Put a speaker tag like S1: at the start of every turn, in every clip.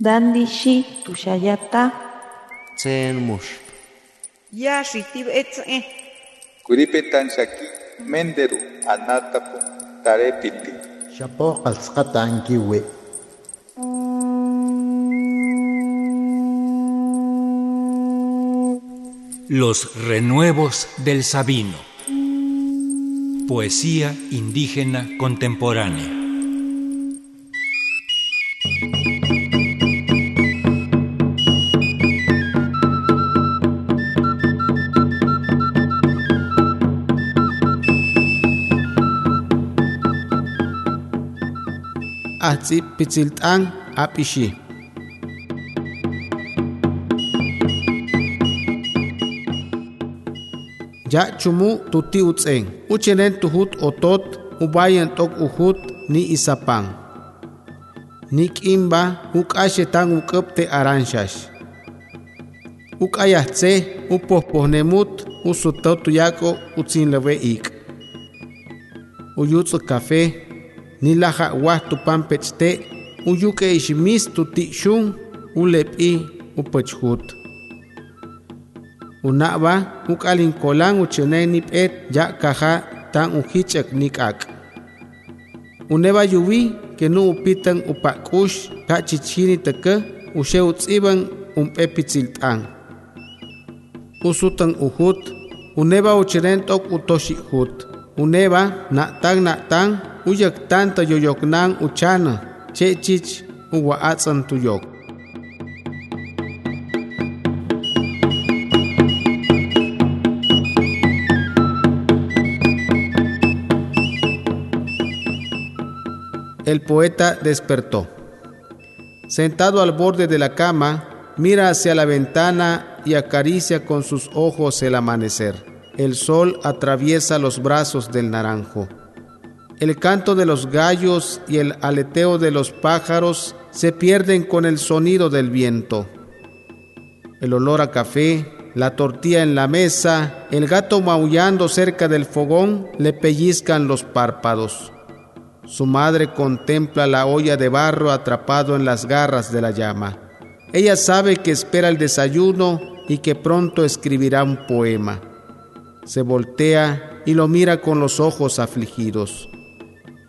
S1: Dandishi tushayata.
S2: Tsen mush.
S3: Ya shitib etze.
S4: Kuripetan shaki menderu anatapu tarepiti.
S5: Shapo ankiwe.
S6: Los renuevos del Sabino. Poesía indígena contemporánea.
S7: Atzi pitzilt'an apishi. Ya chumu tuti utzeng. Uchenen tuhut otot ubayan tok uhut ni isapang. Ni kimba ukashetang ukapte aranshas. Ukayatse upohpohnemut usutot yako utzinlewe ik. Uyutsu café ni laja wahtu pampechte uyuke ishmis tuti shun ulepi upachhut. Unaba ukalin kolang uchene nipet ya kaja tan uhichak nikak. Uneba yuwi que no upitan upakush ka chichini teke ushe utziban umpepitziltan. Usutan uhut, uneba ucheren tok utoshi hut. Uneba natang natang uyak yoyoknan uchana, chechich uwa atsan tuyok. El poeta despertó. Sentado al borde de la cama, mira hacia la ventana y acaricia con sus ojos el amanecer. El sol atraviesa los brazos del naranjo. El canto de los gallos y el aleteo de los pájaros se pierden con el sonido del viento. El olor a café, la tortilla en la mesa, el gato maullando cerca del fogón le pellizcan los párpados. Su madre contempla la olla de barro atrapado en las garras de la llama. Ella sabe que espera el desayuno y que pronto escribirá un poema. Se voltea y lo mira con los ojos afligidos.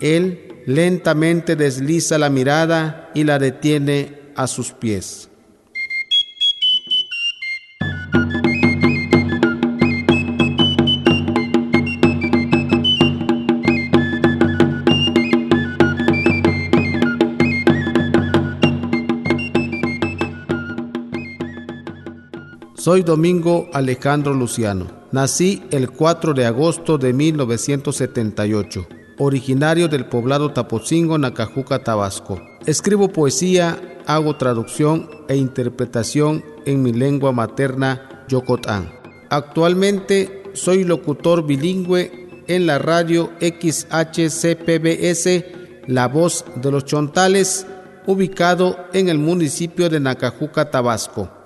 S7: Él lentamente desliza la mirada y la detiene a sus pies. Soy Domingo Alejandro Luciano. Nací el 4 de agosto de 1978, originario del poblado Tapotzingo, Nacajuca, Tabasco. Escribo poesía, hago traducción e interpretación en mi lengua materna, Yocotán. Actualmente soy locutor bilingüe en la radio XHCPBS La Voz de los Chontales, ubicado en el municipio de Nacajuca, Tabasco.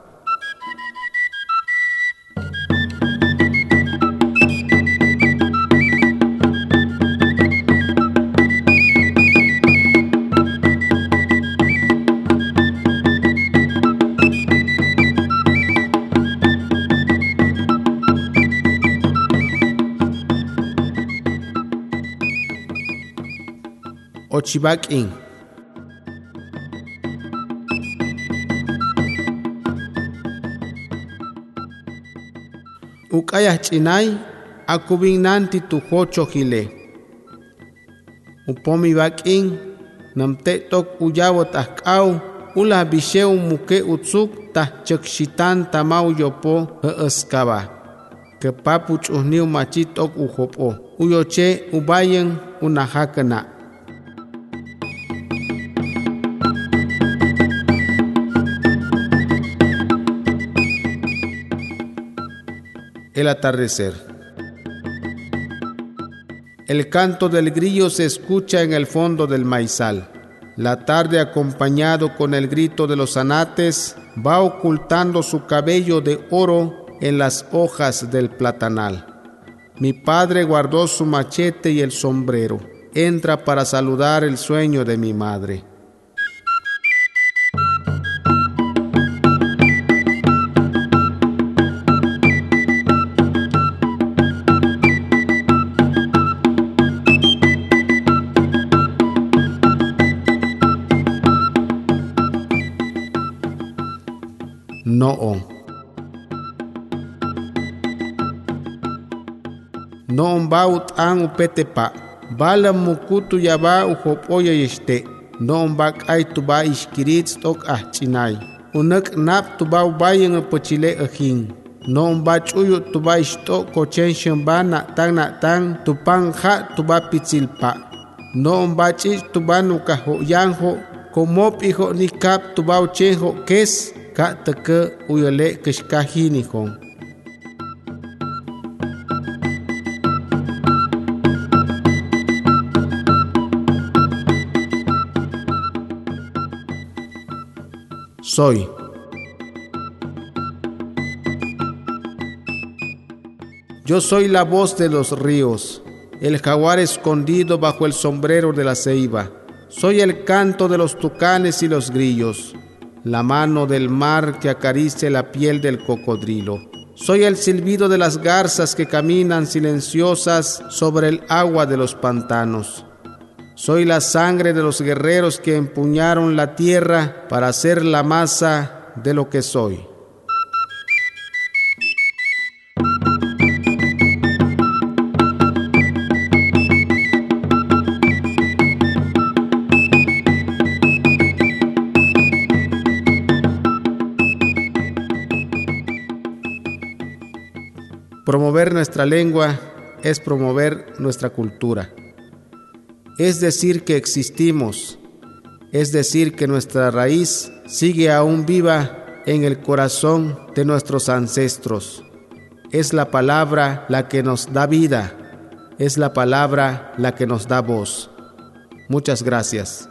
S7: Ochibakin. Ukayah chinay akubin nanti tujocho hile. Upomi bakin namte tok uyawo tahkau ula bisheu muke utsuk tah tamau yopo heeskaba. Kepapu chuhniu machit ok ujopo. Uyoche ubayen unahakana. El atardecer. El canto del grillo se escucha en el fondo del maizal. La tarde acompañado con el grito de los anates va ocultando su cabello de oro en las hojas del platanal. Mi padre guardó su machete y el sombrero. Entra para saludar el sueño de mi madre. no on. No on va ut an upete pa. Bala mukutu ya va ujopoya yeste. No on va kai tu va iskirits tok ah chinai. Unak nap tu va ubayen apochile ajin. No on va chuyu tu va isto kochen shambana tan na tan tu pan ha tu va pitzil pa. No on va chis tu va nuka ho yanjo. Como pijo ni kap tu va uchejo kes. Kes. Ka teke uyole kishkahi ni hong. Soy. Yo soy la voz de los ríos, el jaguar escondido bajo el sombrero de la ceiba. Soy el canto de los tucanes y los grillos, la mano del mar que acaricia la piel del cocodrilo. Soy el silbido de las garzas que caminan silenciosas sobre el agua de los pantanos. Soy la sangre de los guerreros que empuñaron la tierra para hacer la masa de lo que soy. Promover nuestra lengua es promover nuestra cultura. Es decir que existimos, es decir que nuestra raíz sigue aún viva en el corazón de nuestros ancestros. Es la palabra la que nos da vida, es la palabra la que nos da voz. Muchas gracias.